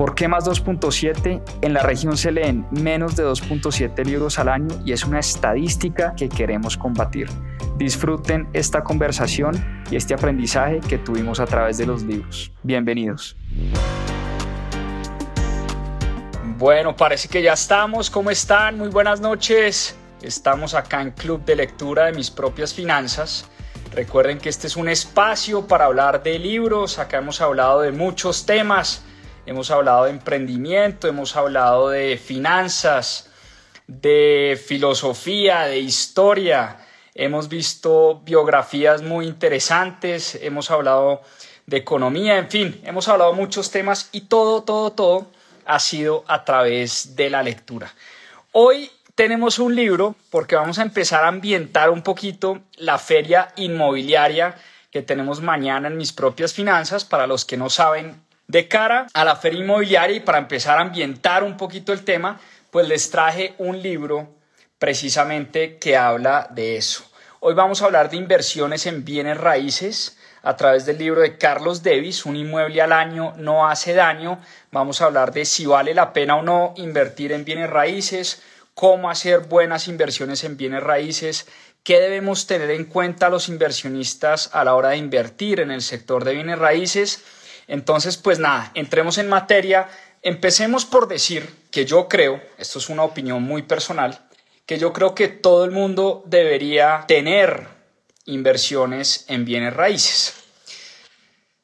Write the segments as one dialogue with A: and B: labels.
A: ¿Por qué más 2.7? En la región se leen menos de 2.7 libros al año y es una estadística que queremos combatir. Disfruten esta conversación y este aprendizaje que tuvimos a través de los libros. Bienvenidos. Bueno, parece que ya estamos. ¿Cómo están? Muy buenas noches. Estamos acá en Club de Lectura de mis propias finanzas. Recuerden que este es un espacio para hablar de libros. Acá hemos hablado de muchos temas. Hemos hablado de emprendimiento, hemos hablado de finanzas, de filosofía, de historia, hemos visto biografías muy interesantes, hemos hablado de economía, en fin, hemos hablado muchos temas y todo, todo, todo ha sido a través de la lectura. Hoy tenemos un libro porque vamos a empezar a ambientar un poquito la feria inmobiliaria que tenemos mañana en mis propias finanzas. Para los que no saben, de cara a la feria inmobiliaria y para empezar a ambientar un poquito el tema, pues les traje un libro precisamente que habla de eso. Hoy vamos a hablar de inversiones en bienes raíces a través del libro de Carlos Davis, Un inmueble al año no hace daño. Vamos a hablar de si vale la pena o no invertir en bienes raíces, cómo hacer buenas inversiones en bienes raíces, qué debemos tener en cuenta los inversionistas a la hora de invertir en el sector de bienes raíces. Entonces, pues nada, entremos en materia. Empecemos por decir que yo creo, esto es una opinión muy personal, que yo creo que todo el mundo debería tener inversiones en bienes raíces.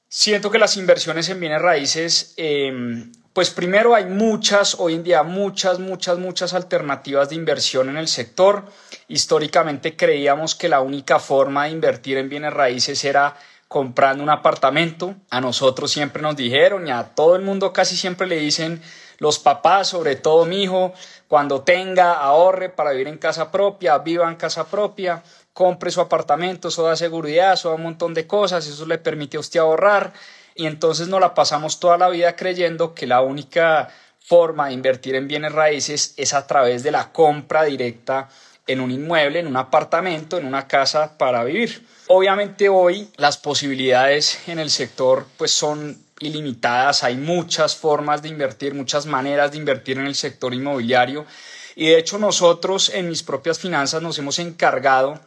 A: Siento que las inversiones en bienes raíces, em, pues primero hay muchas, hoy en día muchas, muchas, muchas alternativas de inversión en el sector. Históricamente creíamos que la única forma de invertir en bienes raíces era comprando un apartamento. A nosotros siempre nos dijeron y a todo el mundo casi siempre le dicen los papás, sobre todo mi hijo, cuando tenga, ahorre para vivir en casa propia, viva en casa propia, compre su apartamento, eso da seguridad, eso da un montón de cosas, eso le permite a usted ahorrar. Y entonces nos la pasamos toda la vida creyendo que la única forma de invertir en bienes raíces es a través de la compra directa en un inmueble, en un apartamento, en una casa para vivir. Obviamente hoy las posibilidades en el sector pues son ilimitadas, hay muchas formas de invertir, muchas maneras de invertir en el sector inmobiliario y de hecho nosotros en mis propias finanzas nos hemos encargado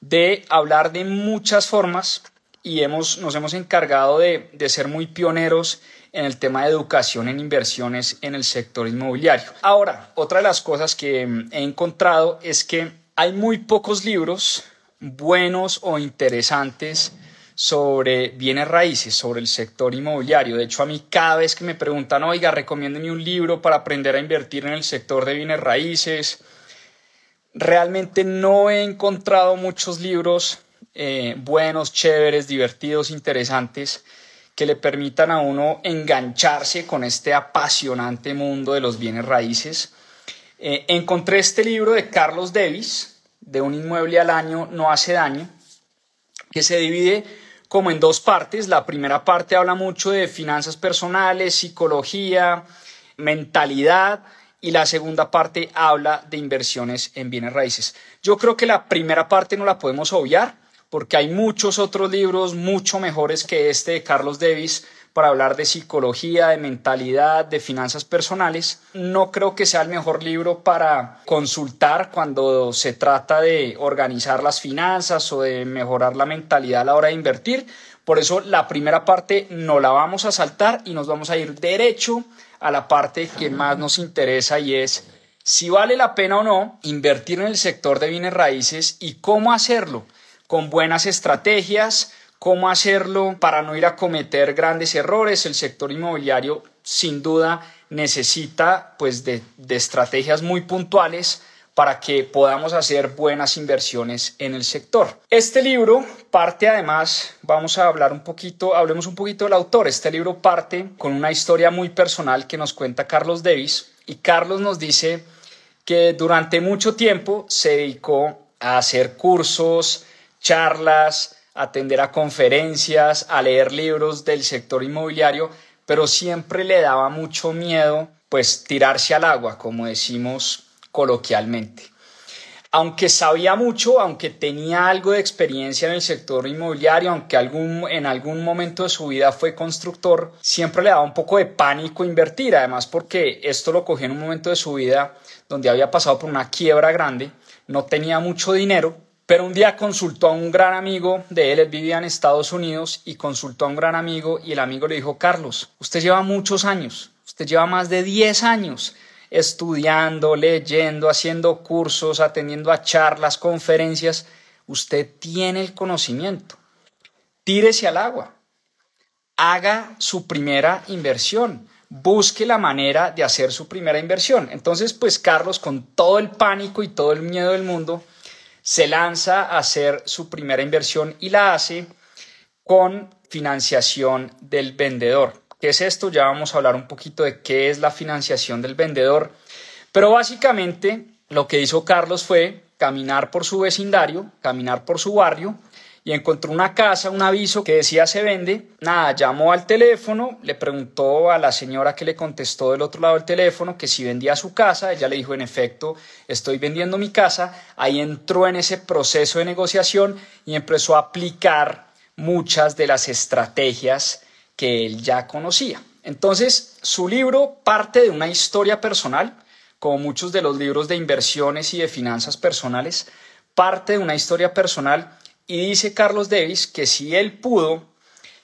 A: de hablar de muchas formas y hemos, nos hemos encargado de, de ser muy pioneros en el tema de educación en inversiones en el sector inmobiliario. Ahora, otra de las cosas que he encontrado es que hay muy pocos libros buenos o interesantes sobre bienes raíces, sobre el sector inmobiliario. De hecho, a mí cada vez que me preguntan, oiga, recomiéndeme un libro para aprender a invertir en el sector de bienes raíces, realmente no he encontrado muchos libros eh, buenos, chéveres, divertidos, interesantes que le permitan a uno engancharse con este apasionante mundo de los bienes raíces. Eh, encontré este libro de Carlos Davis, de un inmueble al año no hace daño, que se divide como en dos partes. La primera parte habla mucho de finanzas personales, psicología, mentalidad y la segunda parte habla de inversiones en bienes raíces. Yo creo que la primera parte no la podemos obviar porque hay muchos otros libros mucho mejores que este de Carlos Davis para hablar de psicología, de mentalidad, de finanzas personales. No creo que sea el mejor libro para consultar cuando se trata de organizar las finanzas o de mejorar la mentalidad a la hora de invertir. Por eso la primera parte no la vamos a saltar y nos vamos a ir derecho a la parte que más nos interesa y es si vale la pena o no invertir en el sector de bienes raíces y cómo hacerlo con buenas estrategias, cómo hacerlo para no ir a cometer grandes errores. El sector inmobiliario sin duda necesita pues de, estrategias muy puntuales para que podamos hacer buenas inversiones en el sector. Este libro parte además, vamos a hablar un poquito, hablemos un poquito del autor. Este libro parte con una historia muy personal que nos cuenta Carlos Davis y Carlos nos dice que durante mucho tiempo se dedicó a hacer cursos, charlas, atender a conferencias, a leer libros del sector inmobiliario, pero siempre le daba mucho miedo pues tirarse al agua, como decimos coloquialmente. Aunque sabía mucho, aunque tenía algo de experiencia en el sector inmobiliario, aunque algún, en algún momento de su vida fue constructor, siempre le daba un poco de pánico invertir, además porque esto lo cogió en un momento de su vida donde había pasado por una quiebra grande, no tenía mucho dinero pero un día consultó a un gran amigo de él, él vivía en Estados Unidos y consultó a un gran amigo y el amigo le dijo, Carlos, usted lleva muchos años, usted lleva más de 10 años estudiando, leyendo, haciendo cursos, atendiendo a charlas, conferencias, usted tiene el conocimiento. Tírese al agua, haga su primera inversión, busque la manera de hacer su primera inversión. Entonces, pues Carlos, con todo el pánico y todo el miedo del mundo, se lanza a hacer su primera inversión y la hace con financiación del vendedor. ¿Qué es esto? Ya vamos a hablar un poquito de qué es la financiación del vendedor. Pero básicamente lo que hizo Carlos fue caminar por su vecindario, caminar por su barrio y encontró una casa, un aviso que decía se vende. Nada, llamó al teléfono, le preguntó a la señora que le contestó del otro lado del teléfono que si vendía su casa. Ella le dijo, en efecto, estoy vendiendo mi casa. Ahí entró en ese proceso de negociación y empezó a aplicar muchas de las estrategias que él ya conocía. Entonces, su libro parte de una historia personal, como muchos de los libros de inversiones y de finanzas personales, parte de una historia personal y dice Carlos Davis que si él pudo,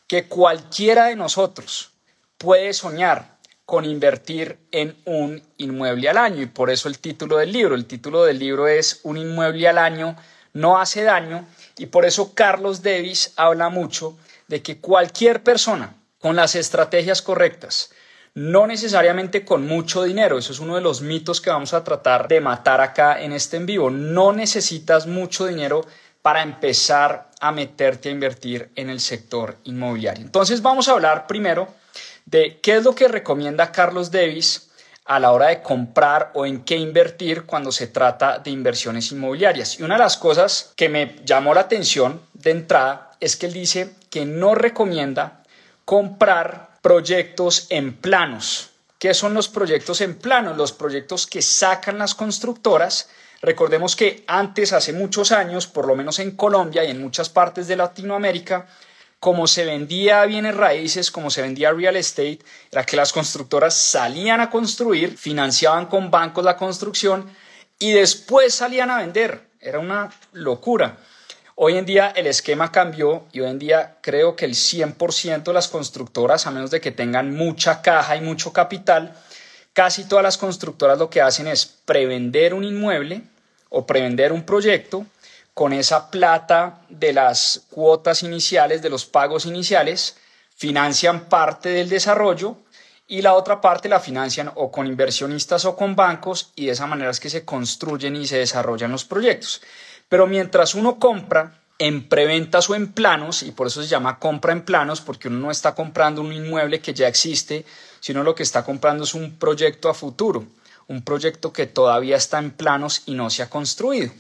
A: que cualquiera de nosotros puede soñar con invertir en un inmueble al año. Y por eso el título del libro. El título del libro es Un inmueble al año no hace daño. Y por eso Carlos Davis habla mucho de que cualquier persona con las estrategias correctas, no necesariamente con mucho dinero, eso es uno de los mitos que vamos a tratar de matar acá en este en vivo, no necesitas mucho dinero para empezar a meterte a invertir en el sector inmobiliario. Entonces vamos a hablar primero de qué es lo que recomienda Carlos Davis a la hora de comprar o en qué invertir cuando se trata de inversiones inmobiliarias. Y una de las cosas que me llamó la atención de entrada es que él dice que no recomienda comprar proyectos en planos. ¿Qué son los proyectos en planos? Los proyectos que sacan las constructoras Recordemos que antes, hace muchos años, por lo menos en Colombia y en muchas partes de Latinoamérica, como se vendía bienes raíces, como se vendía real estate, era que las constructoras salían a construir, financiaban con bancos la construcción y después salían a vender. Era una locura. Hoy en día el esquema cambió y hoy en día creo que el 100% de las constructoras, a menos de que tengan mucha caja y mucho capital, Casi todas las constructoras lo que hacen es prevender un inmueble o prevender un proyecto con esa plata de las cuotas iniciales, de los pagos iniciales, financian parte del desarrollo y la otra parte la financian o con inversionistas o con bancos y de esa manera es que se construyen y se desarrollan los proyectos. Pero mientras uno compra en preventas o en planos, y por eso se llama compra en planos, porque uno no está comprando un inmueble que ya existe, sino lo que está comprando es un proyecto a futuro, un proyecto que todavía está en planos y no se ha construido.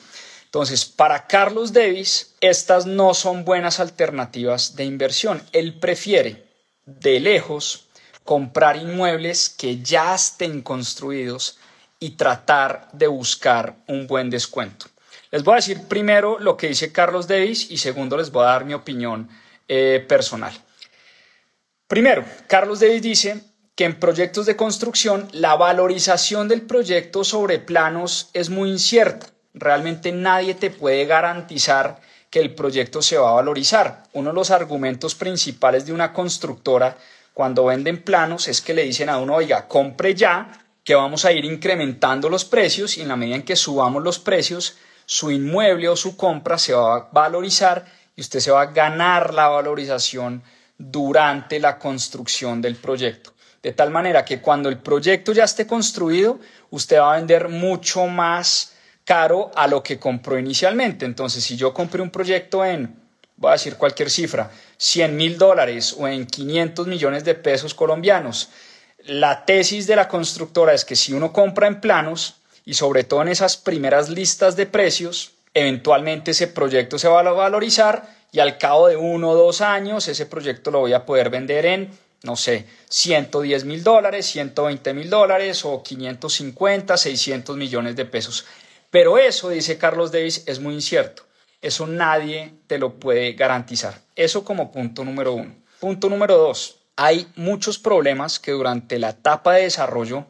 A: Entonces, para Carlos Davis, estas no son buenas alternativas de inversión. Él prefiere de lejos comprar inmuebles que ya estén construidos y tratar de buscar un buen descuento. Les voy a decir primero lo que dice Carlos Davis y segundo les voy a dar mi opinión eh, personal. Primero, Carlos Davis dice que en proyectos de construcción la valorización del proyecto sobre planos es muy incierta. Realmente nadie te puede garantizar que el proyecto se va a valorizar. Uno de los argumentos principales de una constructora cuando venden planos es que le dicen a uno, oiga, compre ya, que vamos a ir incrementando los precios y en la medida en que subamos los precios, su inmueble o su compra se va a valorizar y usted se va a ganar la valorización durante la construcción del proyecto. De tal manera que cuando el proyecto ya esté construido, usted va a vender mucho más caro a lo que compró inicialmente. Entonces, si yo compré un proyecto en, voy a decir cualquier cifra, 100 mil dólares o en 500 millones de pesos colombianos, la tesis de la constructora es que si uno compra en planos, y sobre todo en esas primeras listas de precios, Eventualmente ese proyecto se va a valorizar y al cabo de uno o dos años ese proyecto lo voy a poder vender en, no sé, 110 mil dólares, 120 mil dólares o 550, 600 millones de pesos. Pero eso, dice Carlos Davis, es muy incierto. Eso nadie te lo puede garantizar. Eso como punto número uno. Punto número dos. Hay muchos problemas que durante la etapa de desarrollo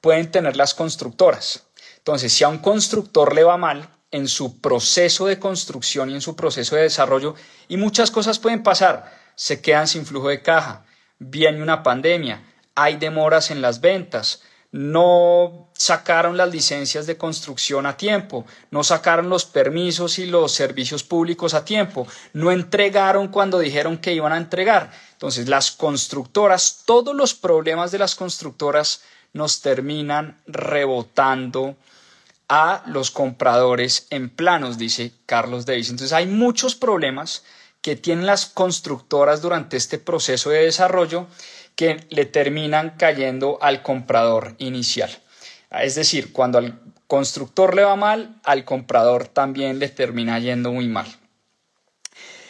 A: pueden tener las constructoras. Entonces, si a un constructor le va mal en su proceso de construcción y en su proceso de desarrollo, y muchas cosas pueden pasar, se quedan sin flujo de caja, viene una pandemia, hay demoras en las ventas, no sacaron las licencias de construcción a tiempo, no sacaron los permisos y los servicios públicos a tiempo, no entregaron cuando dijeron que iban a entregar. Entonces, las constructoras, todos los problemas de las constructoras nos terminan rebotando a los compradores en planos, dice Carlos Davis. Entonces, hay muchos problemas que tienen las constructoras durante este proceso de desarrollo que le terminan cayendo al comprador inicial. Es decir, cuando al constructor le va mal, al comprador también le termina yendo muy mal.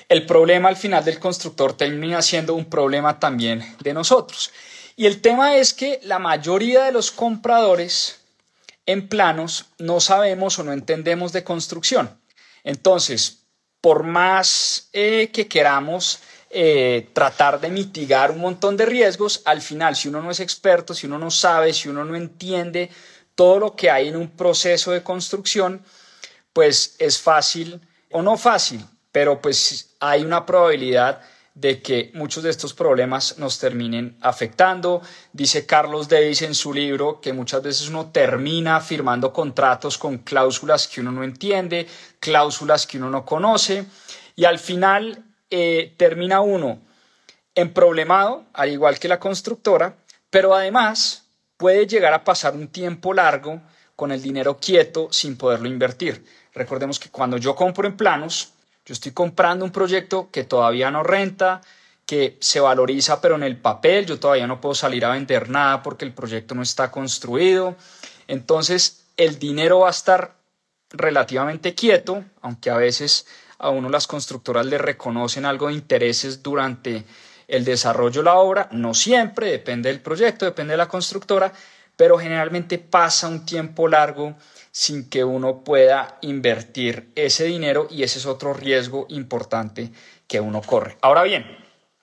A: El problema al final del constructor termina siendo un problema también de nosotros. Y el tema es que la mayoría de los compradores en planos no sabemos o no entendemos de construcción. Entonces, por más eh, que queramos eh, tratar de mitigar un montón de riesgos, al final, si uno no es experto, si uno no sabe, si uno no entiende todo lo que hay en un proceso de construcción, pues es fácil o no fácil, pero pues hay una probabilidad de que muchos de estos problemas nos terminen afectando. Dice Carlos Davis en su libro que muchas veces uno termina firmando contratos con cláusulas que uno no entiende, cláusulas que uno no conoce y al final eh, termina uno en problemado, al igual que la constructora, pero además puede llegar a pasar un tiempo largo con el dinero quieto sin poderlo invertir. Recordemos que cuando yo compro en planos, yo estoy comprando un proyecto que todavía no renta, que se valoriza, pero en el papel yo todavía no puedo salir a vender nada porque el proyecto no está construido. Entonces, el dinero va a estar relativamente quieto, aunque a veces a uno las constructoras le reconocen algo de intereses durante el desarrollo de la obra, no siempre, depende del proyecto, depende de la constructora, pero generalmente pasa un tiempo largo sin que uno pueda invertir ese dinero y ese es otro riesgo importante que uno corre. Ahora bien,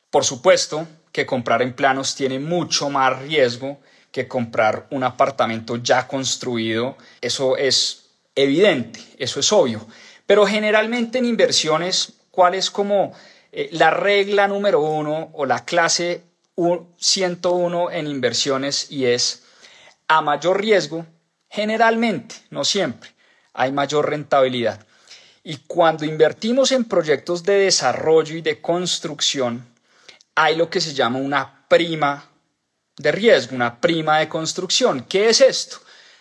A: por supuesto que comprar en planos tiene mucho más riesgo que comprar un apartamento ya construido, eso es evidente, eso es obvio. Pero generalmente en inversiones, ¿cuál es como eh, la regla número uno o la clase 101 en inversiones? Y es a mayor riesgo, generalmente, no siempre, hay mayor rentabilidad. Y cuando invertimos en proyectos de desarrollo y de construcción, hay lo que se llama una prima de riesgo, una prima de construcción. ¿Qué es esto?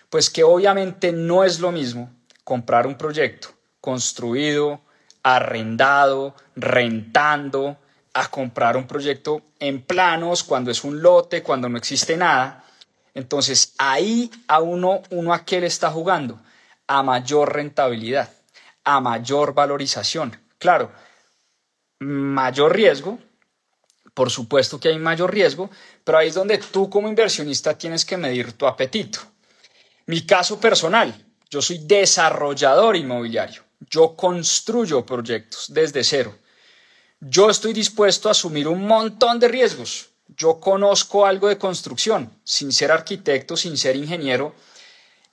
A: Pues que obviamente no es lo mismo comprar un proyecto construido, arrendado, rentando, a comprar un proyecto en planos, cuando es un lote, cuando no existe nada. Entonces ahí a uno, uno a qué le está jugando? A mayor rentabilidad, a mayor valorización. Claro, mayor riesgo, por supuesto que hay mayor riesgo, pero ahí es donde tú como inversionista tienes que medir tu apetito. Mi caso personal, yo soy desarrollador inmobiliario. Yo construyo proyectos desde cero. Yo estoy dispuesto a asumir un montón de riesgos. Yo conozco algo de construcción, sin ser arquitecto, sin ser ingeniero.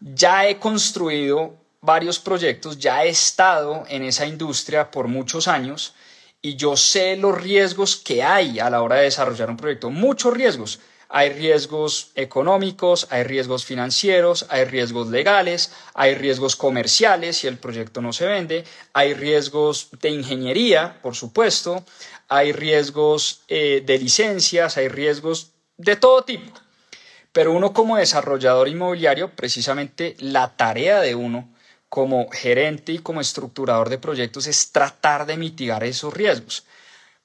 A: Ya he construido varios proyectos, ya he estado en esa industria por muchos años y yo sé los riesgos que hay a la hora de desarrollar un proyecto, muchos riesgos. Hay riesgos económicos, hay riesgos financieros, hay riesgos legales, hay riesgos comerciales si el proyecto no se vende, hay riesgos de ingeniería, por supuesto, hay riesgos eh, de licencias, hay riesgos de todo tipo. Pero uno como desarrollador inmobiliario, precisamente la tarea de uno como gerente y como estructurador de proyectos es tratar de mitigar esos riesgos.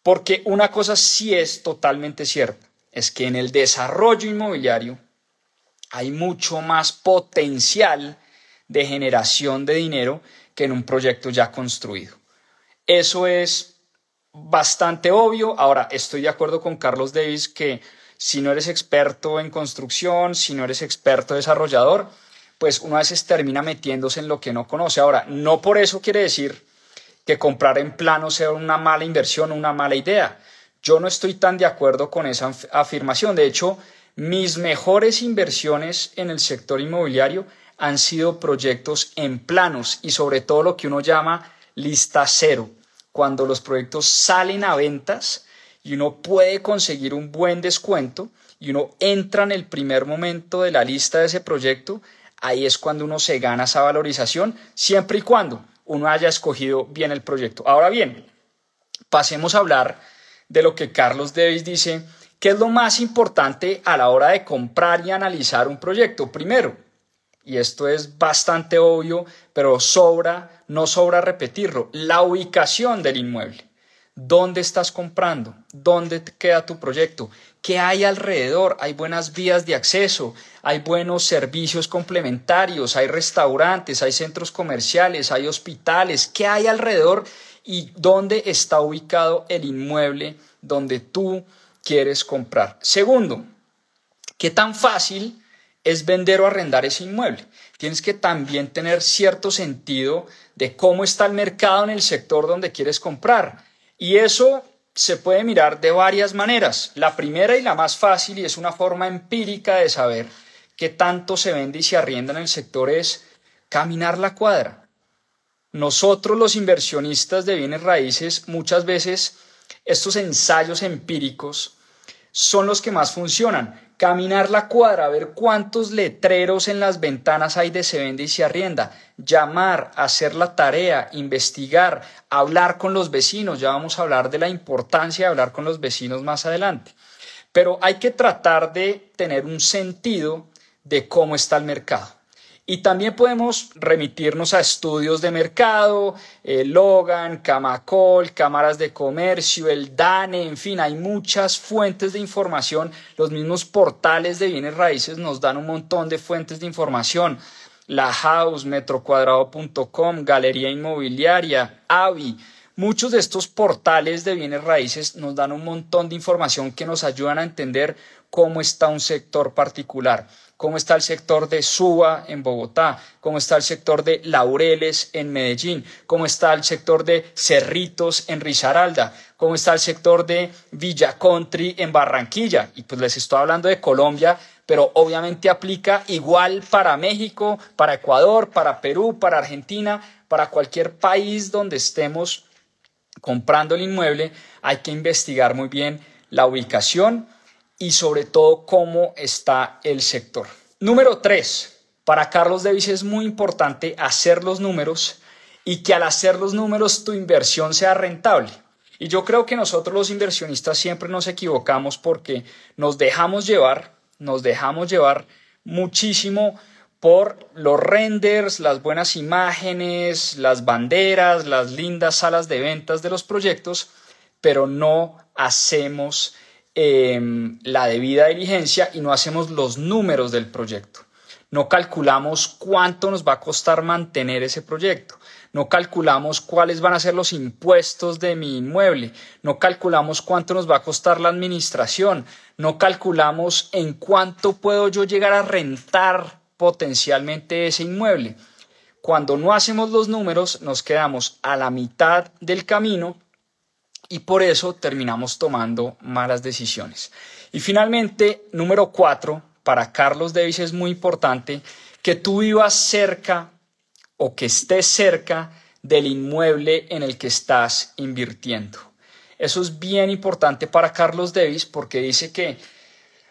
A: Porque una cosa sí es totalmente cierta es que en el desarrollo inmobiliario hay mucho más potencial de generación de dinero que en un proyecto ya construido. Eso es bastante obvio. Ahora, estoy de acuerdo con Carlos Davis que si no eres experto en construcción, si no eres experto desarrollador, pues uno a veces termina metiéndose en lo que no conoce. Ahora, no por eso quiere decir que comprar en plano sea una mala inversión una mala idea. Yo no estoy tan de acuerdo con esa afirmación. De hecho, mis mejores inversiones en el sector inmobiliario han sido proyectos en planos y sobre todo lo que uno llama lista cero, cuando los proyectos salen a ventas y uno puede conseguir un buen descuento y uno entra en el primer momento de la lista de ese proyecto, ahí es cuando uno se gana esa valorización, siempre y cuando uno haya escogido bien el proyecto. Ahora bien, pasemos a hablar de lo que Carlos Davis dice, que es lo más importante a la hora de comprar y analizar un proyecto. Primero, y esto es bastante obvio, pero sobra, no sobra repetirlo, la ubicación del inmueble. ¿Dónde estás comprando? ¿Dónde queda tu proyecto? ¿Qué hay alrededor? Hay buenas vías de acceso, hay buenos servicios complementarios, hay restaurantes, hay centros comerciales, hay hospitales. ¿Qué hay alrededor? ¿Y dónde está ubicado el inmueble donde tú quieres comprar? Segundo, ¿qué tan fácil es vender o arrendar ese inmueble. Tienes que también tener cierto sentido de cómo está el mercado en el sector donde quieres comprar. Y eso se puede mirar de varias maneras. La primera y la más fácil, y es una forma empírica de saber qué tanto se vende y se arrienda en el sector, es caminar la cuadra. Nosotros los inversionistas de bienes raíces, muchas veces estos ensayos empíricos son los que más funcionan caminar la cuadra, ver cuántos letreros en las ventanas hay de se vende y se arrienda, llamar, hacer la tarea, investigar, hablar con los vecinos, ya vamos a hablar de la importancia de hablar con los vecinos más adelante. Pero hay que tratar de tener un sentido de cómo está el mercado. Y también podemos remitirnos a estudios de mercado, eh, Logan, Camacol, cámaras de comercio, el DANE, en fin, hay muchas fuentes de información. Los mismos portales de bienes raíces nos dan un montón de fuentes de información. La House, metrocuadrado.com, Galería Inmobiliaria, AVI. Muchos de estos portales de bienes raíces nos dan un montón de información que nos ayudan a entender cómo está un sector particular cómo está el sector de Suba en Bogotá, cómo está el sector de Laureles en Medellín, cómo está el sector de Cerritos en Risaralda, cómo está el sector de Villa Country en Barranquilla. Y pues les estoy hablando de Colombia, pero obviamente aplica igual para México, para Ecuador, para Perú, para Argentina, para cualquier país donde estemos comprando el inmueble, hay que investigar muy bien la ubicación y sobre todo cómo está el sector. Número tres, para Carlos Davis es muy importante hacer los números y que al hacer los números tu inversión sea rentable. Y yo creo que nosotros los inversionistas siempre nos equivocamos porque nos dejamos llevar, nos dejamos llevar muchísimo por los renders, las buenas imágenes, las banderas, las lindas salas de ventas de los proyectos, pero no hacemos Em, la debida diligencia y no hacemos los números del proyecto. No calculamos cuánto nos va a costar mantener ese proyecto. No calculamos cuáles van a ser los impuestos de mi inmueble. No calculamos cuánto nos va a costar la administración. No calculamos en cuánto puedo yo llegar a rentar potencialmente ese inmueble. Cuando no hacemos los números, nos quedamos a la mitad del camino y por eso terminamos tomando malas decisiones. Y finalmente, número cuatro, para Carlos Davis es muy importante que tú vivas cerca o que estés cerca del inmueble en el que estás invirtiendo. Eso es bien importante para Carlos Davis porque dice que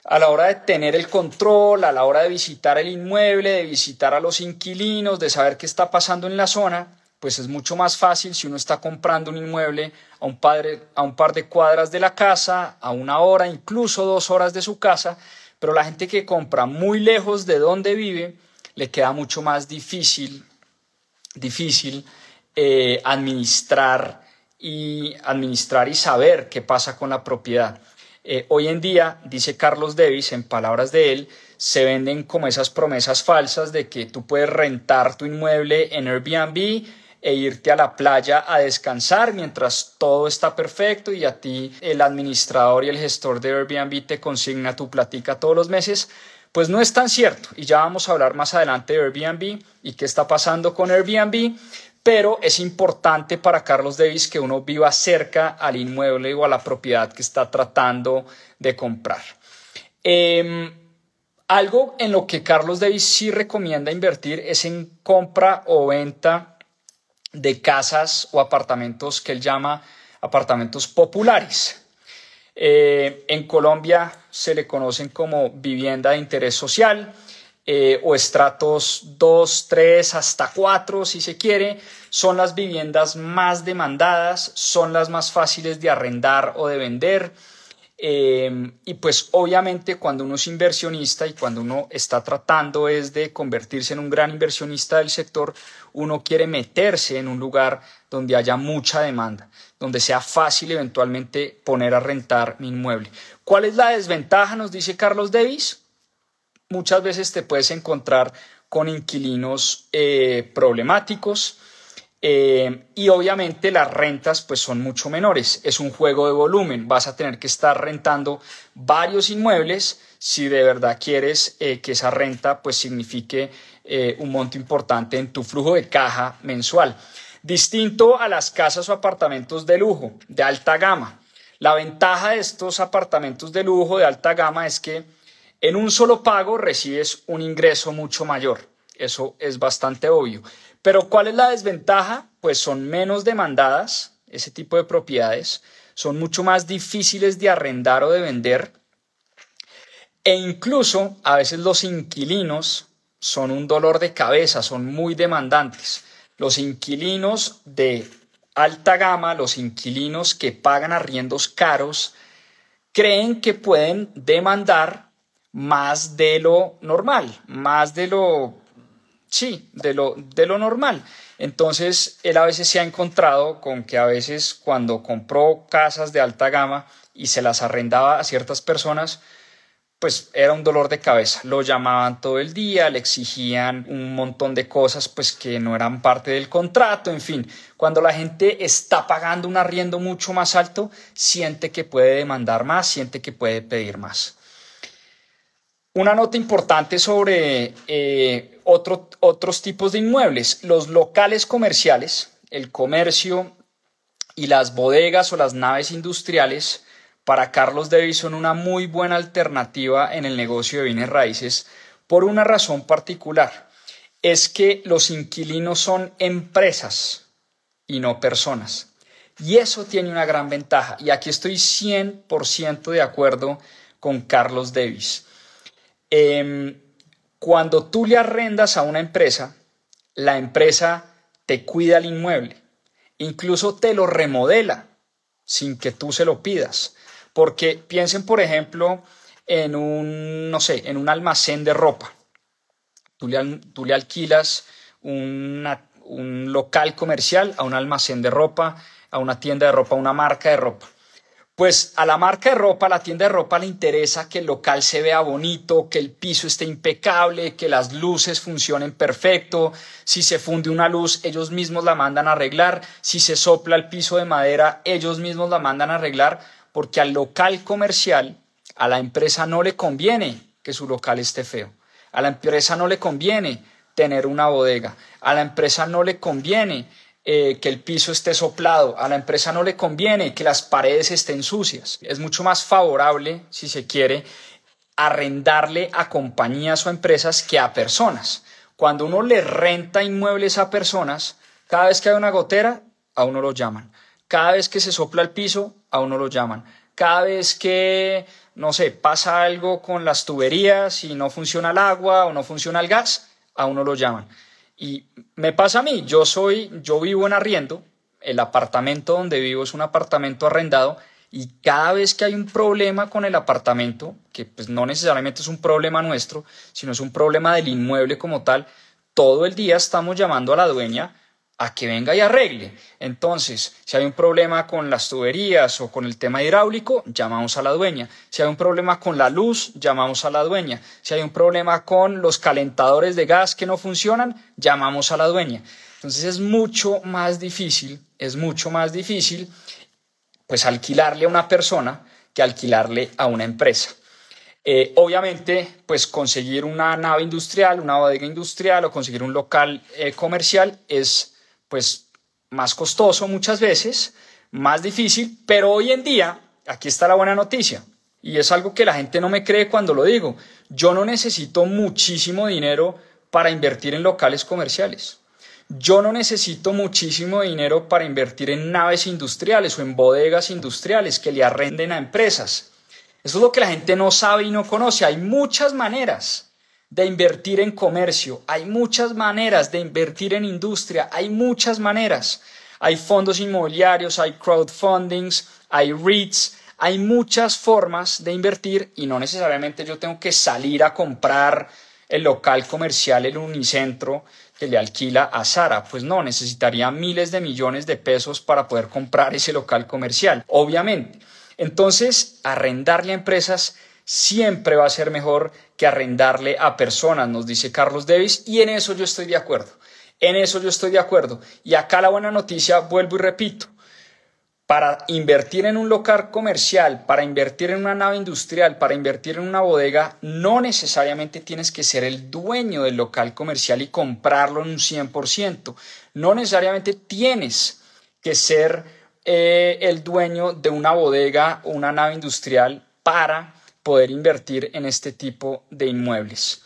A: a la hora de tener el control, a la hora de visitar el inmueble, de visitar a los inquilinos, de saber qué está pasando en la zona, pues es mucho más fácil si uno está comprando un inmueble a un, padre, a un par de cuadras de la casa, a una hora, incluso dos horas de su casa, pero la gente que compra muy lejos de donde vive, le queda mucho más difícil, difícil eh, administrar, y, administrar y saber qué pasa con la propiedad. Eh, hoy en día, dice Carlos Davis, en palabras de él, se venden como esas promesas falsas de que tú puedes rentar tu inmueble en Airbnb e irte a la playa a descansar mientras todo está perfecto y a ti el administrador y el gestor de Airbnb te consigna tu platica todos los meses. Pues no es tan cierto y ya vamos a hablar más adelante de Airbnb y qué está pasando con Airbnb, pero es importante para Carlos Davis que uno viva cerca al inmueble o a la propiedad que está tratando de comprar. Em, algo en lo que Carlos Davis sí recomienda invertir es en compra o venta de casas o apartamentos que él llama apartamentos populares. Eh, en Colombia se le conocen como vivienda de interés social eh, o estratos 2, 3 hasta 4 si se quiere. Son las viviendas más demandadas, son las más fáciles de arrendar o de vender. Em, y pues obviamente cuando uno es inversionista y cuando uno está tratando es de convertirse en un gran inversionista del sector, uno quiere meterse en un lugar donde haya mucha demanda, donde sea fácil eventualmente poner a rentar mi inmueble. ¿Cuál es la desventaja? Nos dice Carlos Davis. Muchas veces te puedes encontrar con inquilinos eh, problemáticos, eh, y obviamente las rentas pues son mucho menores. Es un juego de volumen. Vas a tener que estar rentando varios inmuebles si de verdad quieres eh, que esa renta pues signifique eh, un monto importante en tu flujo de caja mensual. Distinto a las casas o apartamentos de lujo, de alta gama. La ventaja de estos apartamentos de lujo de alta gama es que en un solo pago recibes un ingreso mucho mayor. Eso es bastante obvio. Pero ¿cuál es la desventaja? Pues son menos demandadas, ese tipo de propiedades, son mucho más difíciles de arrendar o de vender e incluso a veces los inquilinos son un dolor de cabeza, son muy demandantes. Los inquilinos de alta gama, los inquilinos que pagan arriendos caros, creen que pueden demandar más de lo normal, más de lo sí, de lo, de lo normal. Entonces, él a veces se ha encontrado con que a veces cuando compró casas de alta gama y se las arrendaba a ciertas personas, pues era un dolor de cabeza. Lo llamaban todo el día, le exigían un montón de cosas pues que no eran parte del contrato, en fin. Cuando la gente está pagando un arriendo mucho más alto, siente que puede demandar más, siente que puede pedir más. Una nota importante sobre eh, otros tipos de inmuebles, los locales comerciales, el comercio y las bodegas o las naves industriales, para Carlos Davis son una muy buena alternativa en el negocio de bienes raíces por una razón particular. Es que los inquilinos son empresas y no personas. Y eso tiene una gran ventaja. Y aquí estoy 100% de acuerdo con Carlos Davis. Em, cuando tú le arrendas a una empresa, la empresa te cuida el inmueble, incluso te lo remodela sin que tú se lo pidas. Porque piensen, por ejemplo, en un, no sé, en un almacén de ropa. Tú le, tú le alquilas un local comercial a un almacén de ropa, a una tienda de ropa, a una marca de ropa. Pues a la marca de ropa, a la tienda de ropa le interesa que el local se vea bonito, que el piso esté impecable, que las luces funcionen perfecto. Si se funde una luz, ellos mismos la mandan a arreglar. Si se sopla el piso de madera, ellos mismos la mandan a arreglar, porque al local comercial, a la empresa no le conviene que su local esté feo. A la empresa no le conviene tener una bodega. A la empresa no le conviene eh, que el piso esté soplado. A la empresa no le conviene que las paredes estén sucias. Es mucho más favorable, si se quiere, arrendarle a compañías o empresas que a personas. Cuando uno le renta inmuebles a personas, cada vez que hay una gotera, a uno lo llaman. Cada vez que se sopla el piso, a uno lo llaman. Cada vez que, no sé, pasa algo con las tuberías y no funciona el agua o no funciona el gas, a uno lo llaman. Y me pasa a mí, yo soy, yo vivo en arriendo, el apartamento donde vivo es un apartamento arrendado y cada vez que hay un problema con el apartamento, que pues no necesariamente es un problema nuestro, sino es un problema del inmueble como tal, todo el día estamos llamando a la dueña a que venga y arregle. Entonces, si hay un problema con las tuberías o con el tema hidráulico, llamamos a la dueña. Si hay un problema con la luz, llamamos a la dueña. Si hay un problema con los calentadores de gas que no funcionan, llamamos a la dueña. Entonces es mucho más difícil, es mucho más difícil pues alquilarle a una persona que alquilarle a una empresa. Eh, obviamente, pues conseguir una nave industrial, una bodega industrial o conseguir un local eh, comercial es pues más costoso muchas veces, más difícil, pero hoy en día, aquí está la buena noticia, y es algo que la gente no me cree cuando lo digo, yo no necesito muchísimo dinero para invertir en locales comerciales. Yo no necesito muchísimo dinero para invertir en naves industriales o en bodegas industriales que le arrenden a empresas. Eso es lo que la gente no sabe y no conoce. Hay muchas maneras de invertir en comercio, hay muchas maneras de invertir en industria, hay muchas maneras. Hay fondos inmobiliarios, hay crowdfundings, hay REITs, hay muchas formas de invertir y no necesariamente yo tengo que salir a comprar el local comercial, el unicentro que le alquila a Sara. Pues no, necesitaría miles de millones de pesos para poder comprar ese local comercial, obviamente. Entonces, arrendarle a empresas siempre va a ser mejor que arrendarle a personas, nos dice Carlos Davis, y en eso yo estoy de acuerdo. En eso yo estoy de acuerdo. Y acá la buena noticia, vuelvo y repito, para invertir en un local comercial, para invertir en una nave industrial, para invertir en una bodega, no necesariamente tienes que ser el dueño del local comercial y comprarlo en un 100%. No necesariamente tienes que ser eh, el dueño de una bodega o una nave industrial para poder invertir en este tipo de inmuebles.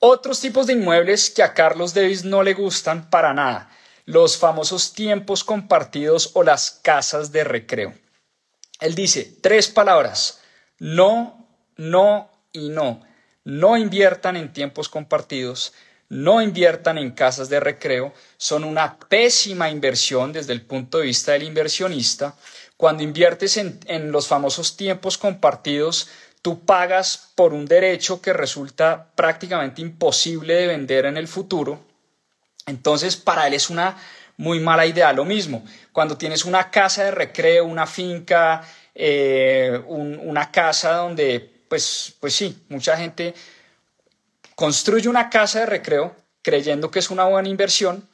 A: Otros tipos de inmuebles que a Carlos Davis no le gustan para nada, los famosos tiempos compartidos o las casas de recreo. Él dice tres palabras, no, no y no. No inviertan en tiempos compartidos, no inviertan en casas de recreo, son una pésima inversión desde el punto de vista del inversionista. Cuando inviertes en, en los famosos tiempos compartidos, tú pagas por un derecho que resulta prácticamente imposible de vender en el futuro. Entonces, para él es una muy mala idea. Lo mismo, cuando tienes una casa de recreo, una finca, eh, una casa donde, pues, pues sí, mucha gente construye una casa de recreo creyendo que es una buena inversión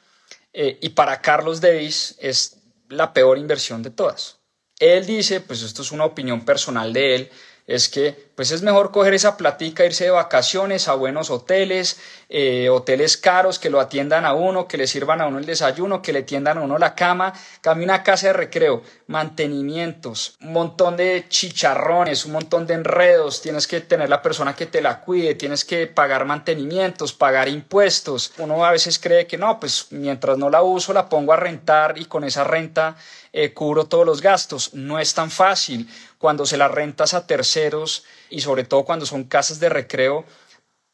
A: eh, y para Carlos Davis es la peor inversión de todas. Él dice, pues esto es una opinión personal de él, es que pues es mejor coger esa platica, irse de vacaciones a buenos hoteles, eh, hoteles caros que lo atiendan a uno, que le sirvan a uno el desayuno, que le tiendan a uno la cama, cambia una casa de recreo, mantenimientos, un montón de chicharrones, un montón de enredos, tienes que tener la persona que te la cuide, tienes que pagar mantenimientos, pagar impuestos. Uno a veces cree que no, pues mientras no la uso la pongo a rentar y con esa renta eh, cubro todos los gastos. No es tan fácil. Cuando se la rentas a terceros, y sobre todo cuando son casas de recreo,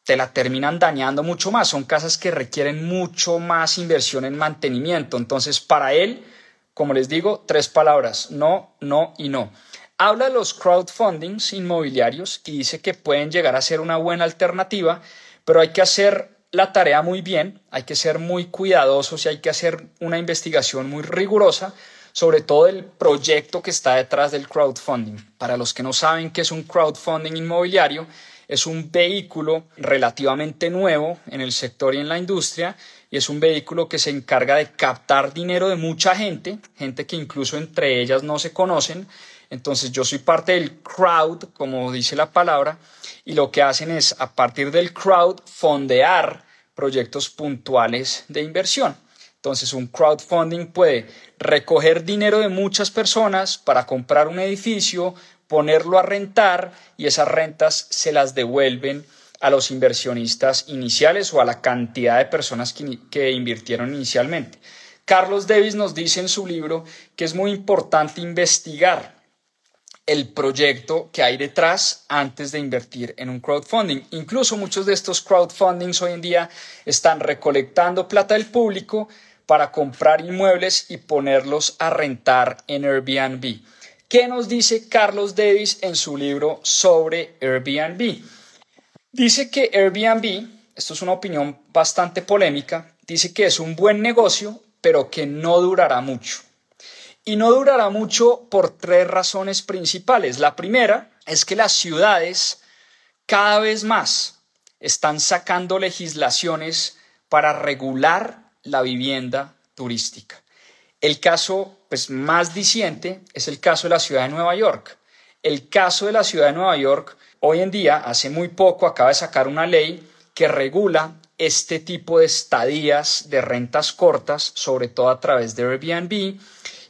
A: te la terminan dañando mucho más. Son casas que requieren mucho más inversión en mantenimiento. Entonces, para él, como les digo, tres palabras, no, no y no. Habla de los crowdfundings inmobiliarios y dice que pueden llegar a ser una buena alternativa, pero hay que hacer la tarea muy bien, hay que ser muy cuidadosos y hay que hacer una investigación muy rigurosa sobre todo el proyecto que está detrás del crowdfunding. Para los que no saben qué es un crowdfunding inmobiliario, es un vehículo relativamente nuevo en el sector y en la industria y es un vehículo que se encarga de captar dinero de mucha gente, gente que incluso entre ellas no se conocen. Entonces yo soy parte del crowd, como dice la palabra, y lo que hacen es a partir del crowd fondear proyectos puntuales de inversión. Entonces un crowdfunding puede recoger dinero de muchas personas para comprar un edificio, ponerlo a rentar y esas rentas se las devuelven a los inversionistas iniciales o a la cantidad de personas que, invirtieron inicialmente. Carlos Davis nos dice en su libro que es muy importante investigar el proyecto que hay detrás antes de invertir en un crowdfunding. Incluso muchos de estos crowdfundings hoy en día están recolectando plata del público para comprar inmuebles y ponerlos a rentar en Airbnb. ¿Qué nos dice Carlos Davis en su libro sobre Airbnb? Dice que Airbnb, esto es una opinión bastante polémica, dice que es un buen negocio pero que no durará mucho. Y no durará mucho por tres razones principales. La primera es que las ciudades cada vez más están sacando legislaciones para regular la vivienda turística. El caso pues, más diciente es el caso de la ciudad de Nueva York. El caso de la ciudad de Nueva York, hoy en día, hace muy poco, acaba de sacar una ley que regula este tipo de estadías de rentas cortas, sobre todo a través de Airbnb.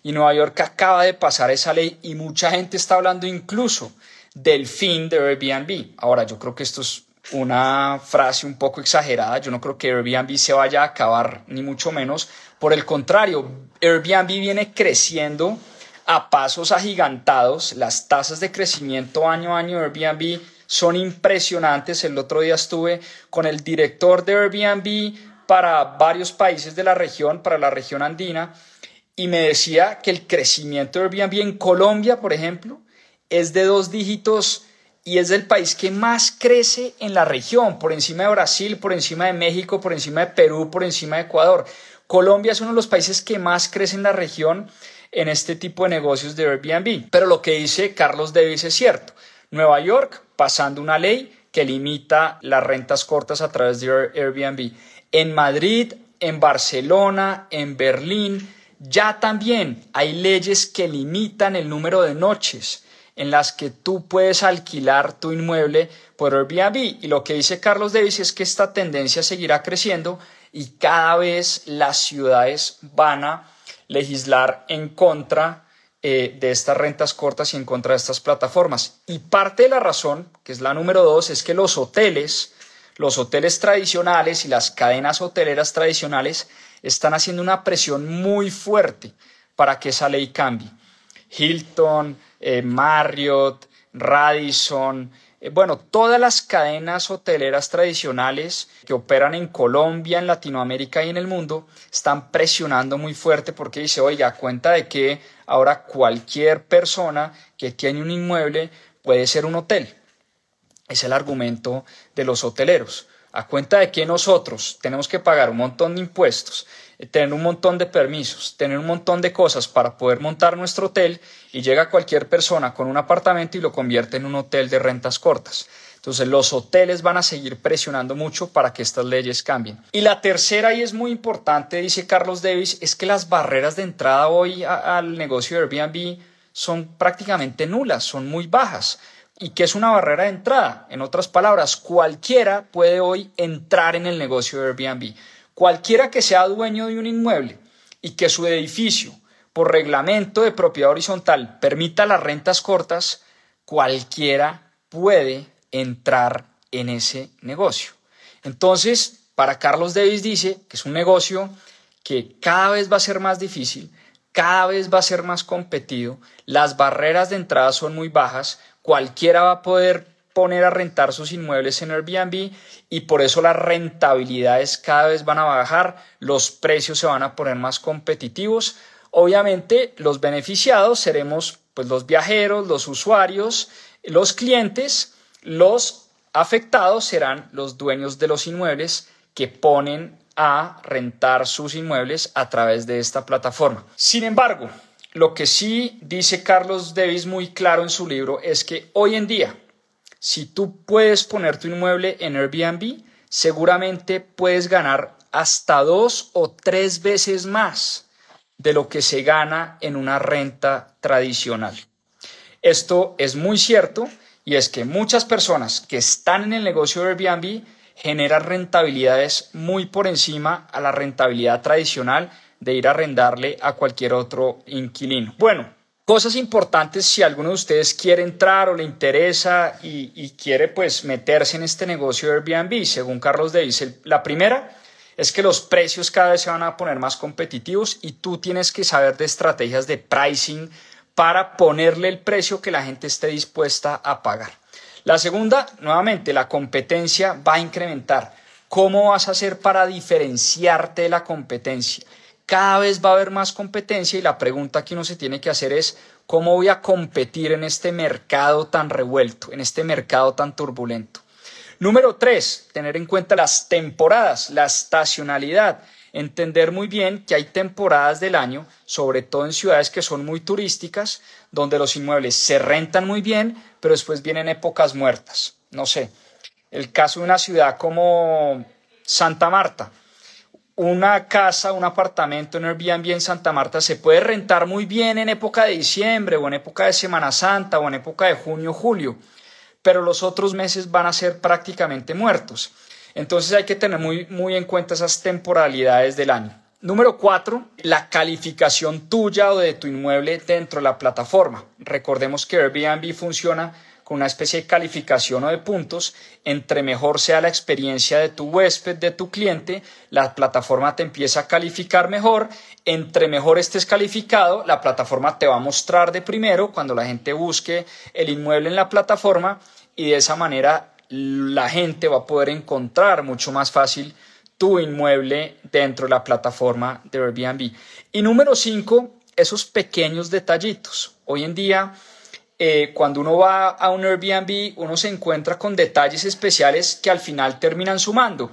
A: Y Nueva York acaba de pasar esa ley y mucha gente está hablando incluso del fin de Airbnb. Ahora, yo creo que esto es una frase un poco exagerada. Yo no creo que Airbnb se vaya a acabar, ni mucho menos. Por el contrario, Airbnb viene creciendo a pasos agigantados. Las tasas de crecimiento año a año de Airbnb son impresionantes. El otro día estuve con el director de Airbnb para varios países de la región, para la región andina, y me decía que el crecimiento de Airbnb en Colombia, por ejemplo, es de dos dígitos y es el país que más crece en la región, por encima de Brasil, por encima de México, por encima de Perú, por encima de Ecuador. Colombia es uno de los países que más crece en la región en este tipo de negocios de Airbnb. Pero lo que dice Carlos Davis es cierto. Nueva York pasando una ley que limita las rentas cortas a través de Airbnb. En Madrid, en Barcelona, en Berlín, ya también hay leyes que limitan el número de noches en las que tú puedes alquilar tu inmueble por Airbnb. Y lo que dice Carlos Davis es que esta tendencia seguirá creciendo y cada vez las ciudades van a legislar en contra eh, de estas rentas cortas y en contra de estas plataformas. Y parte de la razón, que es la número dos, es que los hoteles, los hoteles tradicionales y las cadenas hoteleras tradicionales están haciendo una presión muy fuerte para que esa ley cambie. Hilton, eh, Marriott, Radisson, eh, bueno, todas las cadenas hoteleras tradicionales que operan en Colombia, en Latinoamérica y en el mundo están presionando muy fuerte porque dice, oiga, cuenta de que ahora cualquier persona que tiene un inmueble puede ser un hotel. Es el argumento de los hoteleros. A cuenta de que nosotros tenemos que pagar un montón de impuestos, tener un montón de permisos, tener un montón de cosas para poder montar nuestro hotel y llega cualquier persona con un apartamento y lo convierte en un hotel de rentas cortas. Entonces los hoteles van a seguir presionando mucho para que estas leyes cambien. Y la tercera, y es muy importante, dice Carlos Davis, es que las barreras de entrada hoy al negocio de Airbnb son prácticamente nulas, son muy bajas. ¿Y qué es una barrera de entrada? En otras palabras, cualquiera puede hoy entrar en el negocio de Airbnb. Cualquiera que sea dueño de un inmueble y que su edificio, por reglamento de propiedad horizontal, permita las rentas cortas, cualquiera puede entrar en ese negocio. Entonces, para Carlos Davis dice que es un negocio que cada vez va a ser más difícil, cada vez va a ser más competido, las barreras de entrada son muy bajas, cualquiera va a poder poner a rentar sus inmuebles en Airbnb y por eso las rentabilidades cada vez van a bajar, los precios se van a poner más competitivos. Obviamente los beneficiados seremos pues los viajeros, los usuarios, los clientes, los afectados serán los dueños de los inmuebles que ponen a rentar sus inmuebles a través de esta plataforma. Sin embargo, lo que sí dice Carlos Davis muy claro en su libro es que hoy en día si tú puedes poner tu inmueble en Airbnb, seguramente puedes ganar hasta dos o tres veces más de lo que se gana en una renta tradicional. Esto es muy cierto y es que muchas personas que están en el negocio de Airbnb generan rentabilidades muy por encima a la rentabilidad tradicional de ir a arrendarle a cualquier otro inquilino. Bueno, Cosas importantes si alguno de ustedes quiere entrar o le interesa y, quiere pues meterse en este negocio de Airbnb, según Carlos Davis. La primera es que los precios cada vez se van a poner más competitivos y tú tienes que saber de estrategias de pricing para ponerle el precio que la gente esté dispuesta a pagar. La segunda, nuevamente, la competencia va a incrementar. ¿Cómo vas a hacer para diferenciarte de la competencia? Cada vez va a haber más competencia y la pregunta que uno se tiene que hacer es cómo voy a competir en este mercado tan revuelto, en este mercado tan turbulento. Número tres, tener en cuenta las temporadas, la estacionalidad. entender muy bien que hay temporadas del año, sobre todo en ciudades que son muy turísticas, donde los inmuebles se rentan muy bien, pero después vienen épocas muertas. No sé, el caso de una ciudad como Santa Marta. Una casa, un apartamento en Airbnb en Santa Marta se puede rentar muy bien en época de diciembre o en época de Semana Santa o en época de junio, julio, pero los otros meses van a ser prácticamente muertos. Entonces hay que tener muy, muy en cuenta esas temporalidades del año. Número cuatro, la calificación tuya o de tu inmueble dentro de la plataforma. Recordemos que Airbnb funciona una especie de calificación o de puntos. Entre mejor sea la experiencia de tu huésped, de tu cliente, la plataforma te empieza a calificar mejor. Entre mejor estés calificado, la plataforma te va a mostrar de primero cuando la gente busque el inmueble en la plataforma y de esa manera la gente va a poder encontrar mucho más fácil tu inmueble dentro de la plataforma de Airbnb. Y número cinco, esos pequeños detallitos. Hoy en día, eh, cuando uno va a un Airbnb, uno se encuentra con detalles especiales que al final terminan sumando.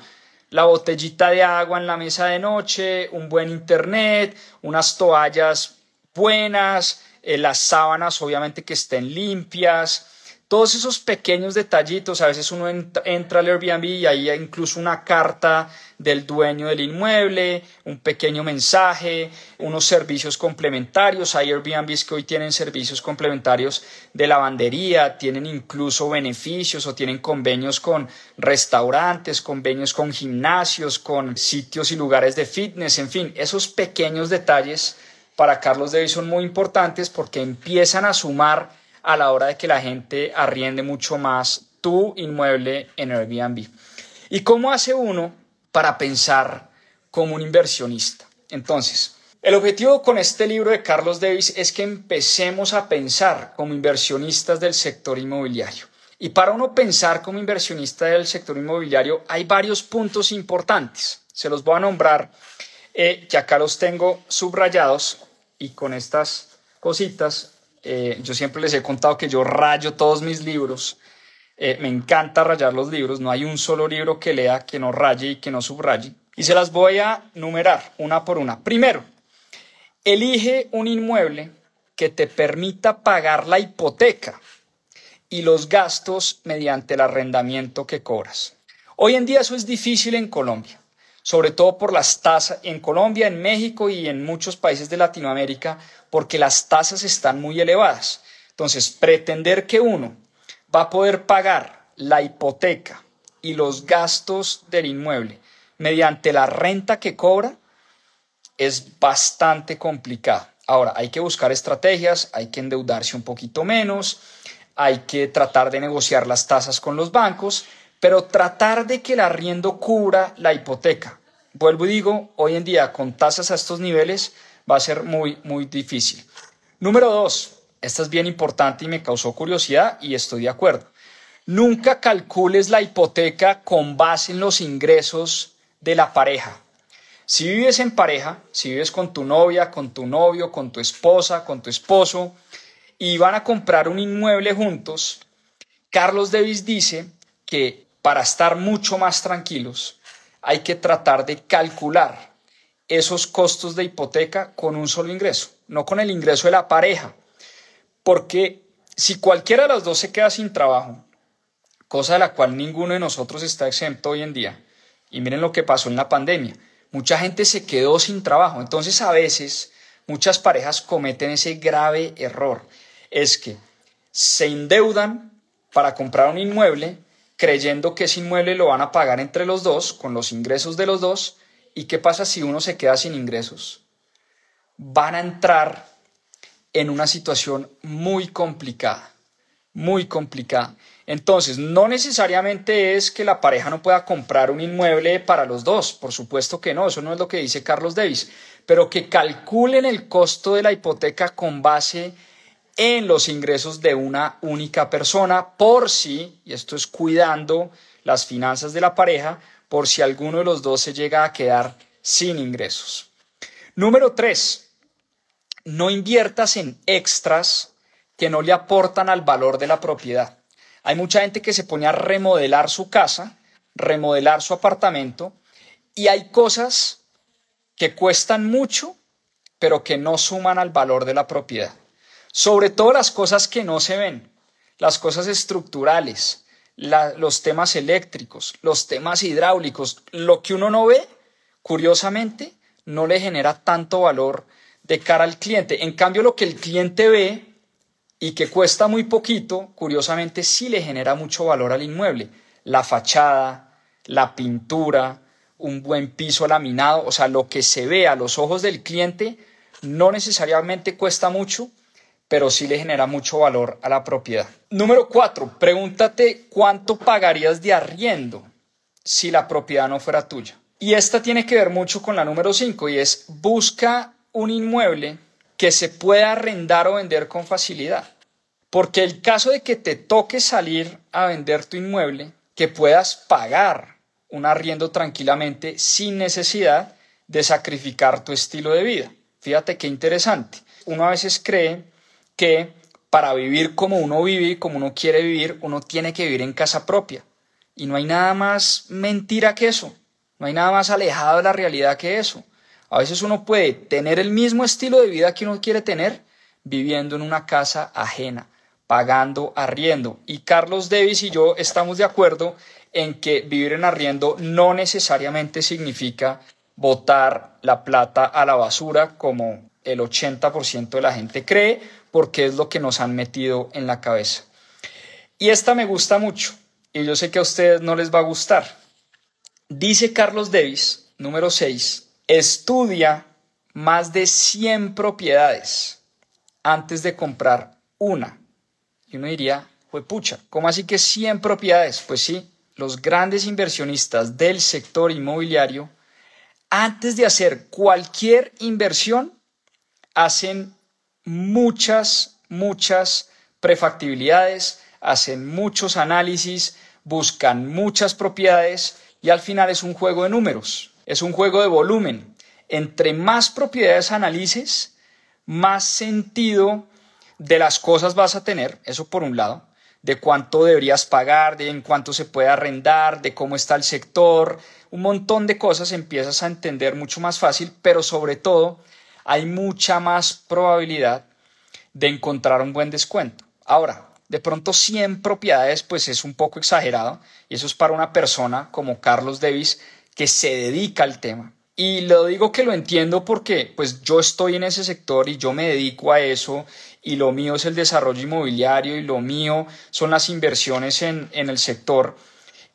A: La botellita de agua en la mesa de noche, un buen internet, unas toallas buenas, eh, las sábanas obviamente que estén limpias, todos esos pequeños detallitos, a veces uno entra al Airbnb y ahí hay incluso una carta del dueño del inmueble, un pequeño mensaje, unos servicios complementarios. Hay Airbnbs que hoy tienen servicios complementarios de lavandería, tienen incluso beneficios o tienen convenios con restaurantes, convenios con gimnasios, con sitios y lugares de fitness, en fin, esos pequeños detalles para Carlos Davis son muy importantes porque empiezan a sumar a la hora de que la gente arriende mucho más tu inmueble en Airbnb. ¿Y cómo hace uno para pensar como un inversionista? Entonces, el objetivo con este libro de Carlos Davis es que empecemos a pensar como inversionistas del sector inmobiliario. Y para uno pensar como inversionista del sector inmobiliario hay varios puntos importantes. Se los voy a nombrar, eh, que acá los tengo subrayados y con estas cositas eh, yo siempre les he contado que yo rayo todos mis libros. Eh, me encanta rayar los libros. No hay un solo libro que lea que no raye y que no subraye. Y se las voy a numerar una por una. Primero, elige un inmueble que te permita pagar la hipoteca y los gastos mediante el arrendamiento que cobras. Hoy en día eso es difícil en Colombia sobre todo por las tasas en Colombia, en México y en muchos países de Latinoamérica, porque las tasas están muy elevadas. Entonces, pretender que uno va a poder pagar la hipoteca y los gastos del inmueble mediante la renta que cobra es bastante complicado. Ahora, hay que buscar estrategias, hay que endeudarse un poquito menos, hay que tratar de negociar las tasas con los bancos, pero tratar de que el arriendo cubra la hipoteca. Vuelvo y digo, hoy en día con tasas a estos niveles va a ser muy, muy difícil. Número dos, esta es bien importante y me causó curiosidad y estoy de acuerdo. Nunca calcules la hipoteca con base en los ingresos de la pareja. Si vives en pareja, si vives con tu novia, con tu novio, con tu esposa, con tu esposo, y van a comprar un inmueble juntos, Carlos Davis dice que para estar mucho más tranquilos, hay que tratar de calcular esos costos de hipoteca con un solo ingreso, no con el ingreso de la pareja. Porque si cualquiera de los dos se queda sin trabajo, cosa de la cual ninguno de nosotros está exento hoy en día, y miren lo que pasó en la pandemia, mucha gente se quedó sin trabajo. Entonces a veces muchas parejas cometen ese grave error, es que se endeudan para comprar un inmueble creyendo que ese inmueble lo van a pagar entre los dos, con los ingresos de los dos, ¿y qué pasa si uno se queda sin ingresos? Van a entrar en una situación muy complicada, muy complicada. Entonces, no necesariamente es que la pareja no pueda comprar un inmueble para los dos, por supuesto que no, eso no es lo que dice Carlos Davis, pero que calculen el costo de la hipoteca con base en los ingresos de una única persona por si, y esto es cuidando las finanzas de la pareja, por si alguno de los dos se llega a quedar sin ingresos. Número tres, no inviertas en extras que no le aportan al valor de la propiedad. Hay mucha gente que se pone a remodelar su casa, remodelar su apartamento, y hay cosas que cuestan mucho, pero que no suman al valor de la propiedad. Sobre todo las cosas que no se ven, las cosas estructurales, los temas eléctricos, los temas hidráulicos, lo que uno no ve, curiosamente, no le genera tanto valor de cara al cliente. En cambio, lo que el cliente ve y que cuesta muy poquito, curiosamente sí le genera mucho valor al inmueble. La fachada, la pintura, un buen piso laminado, o sea, lo que se ve a los ojos del cliente no necesariamente cuesta mucho, pero sí le genera mucho valor a la propiedad. Número cuatro, pregúntate cuánto pagarías de arriendo si la propiedad no fuera tuya. Y esta tiene que ver mucho con la número cinco y es busca un inmueble que se pueda arrendar o vender con facilidad. Porque el caso de que te toque salir a vender tu inmueble, que puedas pagar un arriendo tranquilamente sin necesidad de sacrificar tu estilo de vida. Fíjate qué interesante. Uno a veces cree que para vivir como uno vive y como uno quiere vivir, uno tiene que vivir en casa propia. Y no hay nada más mentira que eso. No hay nada más alejado de la realidad que eso. A veces uno puede tener el mismo estilo de vida que uno quiere tener viviendo en una casa ajena, pagando arriendo. Y Carlos Davis y yo estamos de acuerdo en que vivir en arriendo no necesariamente significa botar la plata a la basura como el 80% de la gente cree, porque es lo que nos han metido en la cabeza. Y esta me gusta mucho, y yo sé que a ustedes no les va a gustar. Dice Carlos Davis, número 6, estudia más de 100 propiedades antes de comprar una. Y uno diría, pues pucha, ¿cómo así que 100 propiedades? Pues sí, los grandes inversionistas del sector inmobiliario antes de hacer cualquier inversión, hacen muchas, muchas prefactibilidades, hacen muchos análisis, buscan muchas propiedades y al final es un juego de números, es un juego de volumen. Entre más propiedades analices, más sentido de las cosas vas a tener, eso por un lado, de cuánto deberías pagar, de en cuánto se puede arrendar, de cómo está el sector, un montón de cosas empiezas a entender mucho más fácil, pero sobre todo hay mucha más probabilidad de encontrar un buen descuento. Ahora, de pronto 100 propiedades pues es un poco exagerado y eso es para una persona como Carlos Davis que se dedica al tema. Y lo digo que lo entiendo porque pues yo estoy en ese sector y yo me dedico a eso y lo mío es el desarrollo inmobiliario y lo mío son las inversiones en, en el sector.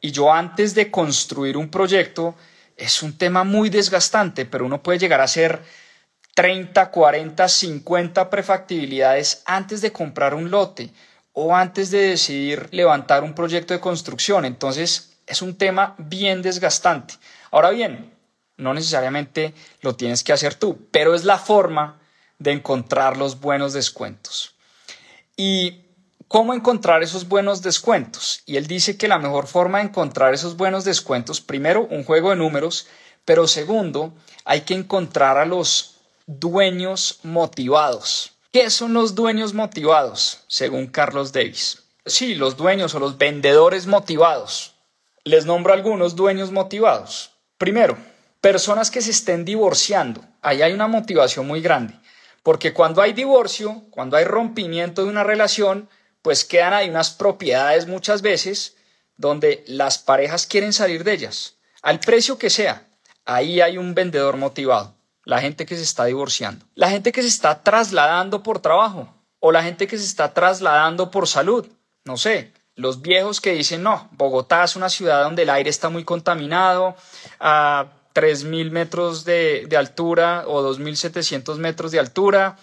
A: Y yo antes de construir un proyecto es un tema muy desgastante, pero uno puede llegar a hacer 30, 40, 50 prefactibilidades antes de comprar un lote o antes de decidir levantar un proyecto de construcción. Entonces es un tema bien desgastante. Ahora bien, no necesariamente lo tienes que hacer tú, pero es la forma de encontrar los buenos descuentos. ¿Y cómo encontrar esos buenos descuentos? Y él dice que la mejor forma de encontrar esos buenos descuentos, primero, un juego de números, pero segundo, hay que encontrar a los dueños motivados. ¿Qué son los dueños motivados, según Carlos Davis? Sí, los dueños o los vendedores motivados. Les nombro algunos dueños motivados. Primero, personas que se estén divorciando. Ahí hay una motivación muy grande. Porque cuando hay divorcio, cuando hay rompimiento de una relación, pues quedan ahí unas propiedades muchas veces donde las parejas quieren salir de ellas, al precio que sea. Ahí hay un vendedor motivado, la gente que se está divorciando, la gente que se está trasladando por trabajo o la gente que se está trasladando por salud, no sé, los viejos que dicen, no, Bogotá es una ciudad donde el aire está muy contaminado, a 3.000 metros de, de altura o 2.700 metros de altura,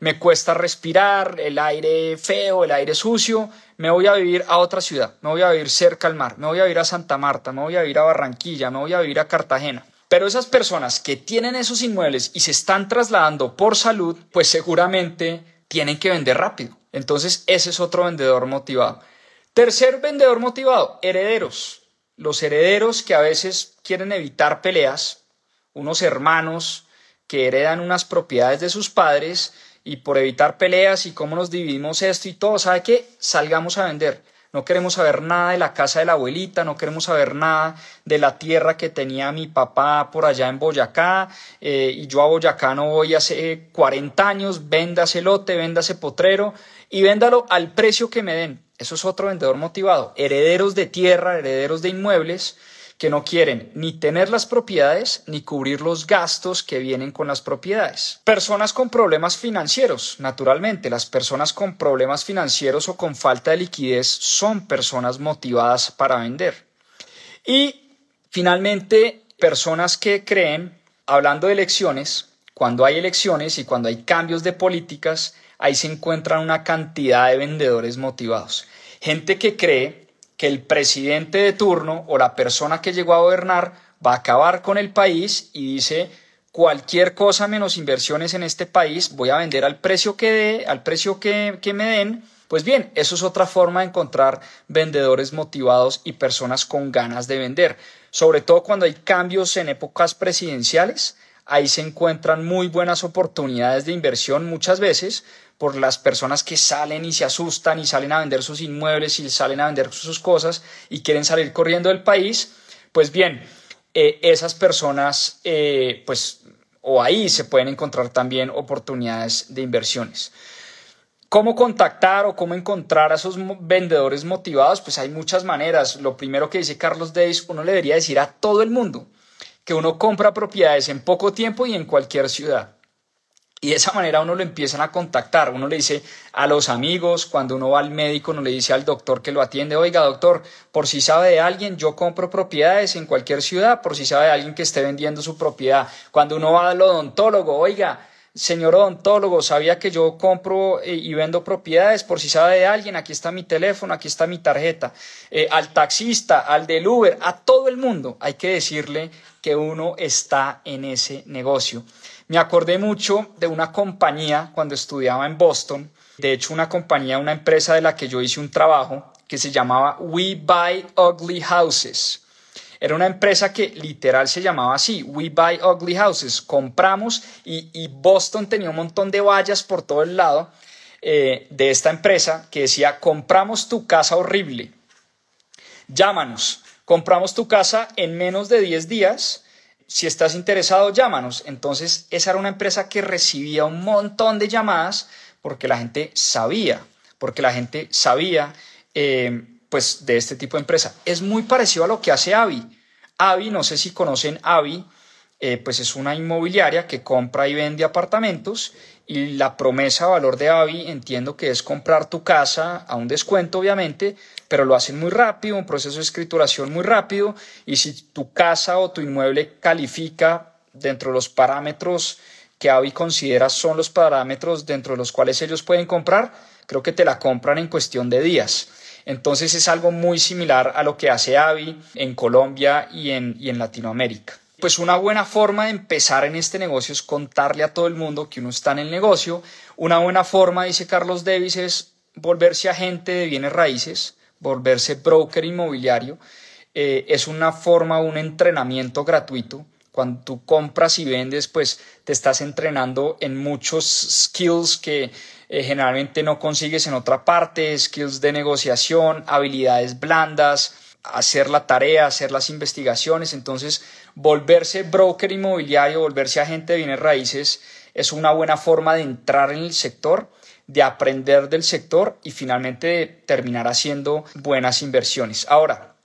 A: me cuesta respirar, el aire feo, el aire sucio, me voy a vivir a otra ciudad, me voy a vivir cerca al mar, me voy a vivir a Santa Marta, me voy a vivir a Barranquilla, me voy a vivir a Cartagena. Pero esas personas que tienen esos inmuebles y se están trasladando por salud, pues seguramente tienen que vender rápido. Entonces ese es otro vendedor motivado. Tercer vendedor motivado, herederos los herederos que a veces quieren evitar peleas, unos hermanos que heredan unas propiedades de sus padres y por evitar peleas y cómo nos dividimos esto y todo, ¿sabe qué? Salgamos a vender. No queremos saber nada de la casa de la abuelita, no queremos saber nada de la tierra que tenía mi papá por allá en Boyacá, eh, y yo a Boyacá no voy hace 40 años, venda ese lote, venda ese potrero y véndalo al precio que me den. Eso es otro vendedor motivado. Herederos de tierra, herederos de inmuebles que no quieren ni tener las propiedades ni cubrir los gastos que vienen con las propiedades. Personas con problemas financieros, naturalmente, las personas con problemas financieros o con falta de liquidez son personas motivadas para vender. Y finalmente, personas que creen, hablando de elecciones, cuando hay elecciones y cuando hay cambios de políticas, ahí se encuentran una cantidad de vendedores motivados. Gente que cree que el presidente de turno o la persona que llegó a gobernar va a acabar con el país y dice cualquier cosa menos inversiones en este país voy a vender al precio que dé, al precio que, que me den. Pues bien, eso es otra forma de encontrar vendedores motivados y personas con ganas de vender. Sobre todo cuando hay cambios en épocas presidenciales, ahí se encuentran muy buenas oportunidades de inversión muchas veces por las personas que salen y se asustan y salen a vender sus inmuebles y salen a vender sus cosas y quieren salir corriendo del país, pues bien, eh, esas personas, eh, pues, o ahí se pueden encontrar también oportunidades de inversiones. ¿Cómo contactar o cómo encontrar a esos vendedores motivados? Pues hay muchas maneras. Lo primero que dice Carlos Days, uno le debería decir a todo el mundo que uno compra propiedades en poco tiempo y en cualquier ciudad. Y de esa manera uno lo empiezan a contactar, uno le dice a los amigos, cuando uno va al médico, uno le dice al doctor que lo atiende, oiga doctor, por si sabe de alguien, yo compro propiedades en cualquier ciudad, por si sabe de alguien que esté vendiendo su propiedad. Cuando uno va al odontólogo, oiga, señor odontólogo, sabía que yo compro eh, y vendo propiedades, por si sabe de alguien, aquí está mi teléfono, aquí está mi tarjeta. Eh, al taxista, al del Uber, a todo el mundo hay que decirle que uno está en ese negocio. Me acordé mucho de una compañía cuando estudiaba en Boston, de hecho una compañía, una empresa de la que yo hice un trabajo que se llamaba We Buy Ugly Houses. Era una empresa que literal se llamaba así, We Buy Ugly Houses. Compramos y, Boston tenía un montón de vallas por todo el lado eh, de esta empresa que decía, compramos tu casa horrible. Llámanos, compramos tu casa en menos de 10 días si estás interesado, llámanos. Entonces, esa era una empresa que recibía un montón de llamadas porque la gente sabía, porque la gente sabía, eh, pues, de este tipo de empresa. Es muy parecido a lo que hace Avi. Avi, no sé si conocen Avi, eh, pues es una inmobiliaria que compra y vende apartamentos y la promesa de valor de Avi entiendo que es comprar tu casa a un descuento, obviamente, pero lo hacen muy rápido, un proceso de escrituración muy rápido y si tu casa o tu inmueble califica dentro de los parámetros que Avi considera son los parámetros dentro de los cuales ellos pueden comprar, creo que te la compran en cuestión de días. Entonces es algo muy similar a lo que hace Avi en Colombia y en, Latinoamérica. Pues una buena forma de empezar en este negocio es contarle a todo el mundo que uno está en el negocio. Una buena forma, dice Carlos Davis, es volverse agente de bienes raíces, volverse broker inmobiliario. Eh, es una forma, un entrenamiento gratuito. Cuando tú compras y vendes, pues te estás entrenando en muchos skills que eh, generalmente no consigues en otra parte, skills de negociación, habilidades blandas, hacer la tarea, hacer las investigaciones. Entonces, volverse broker inmobiliario, volverse agente de bienes raíces es una buena forma de entrar en el sector, de aprender del sector y finalmente de terminar haciendo buenas inversiones. Ahora,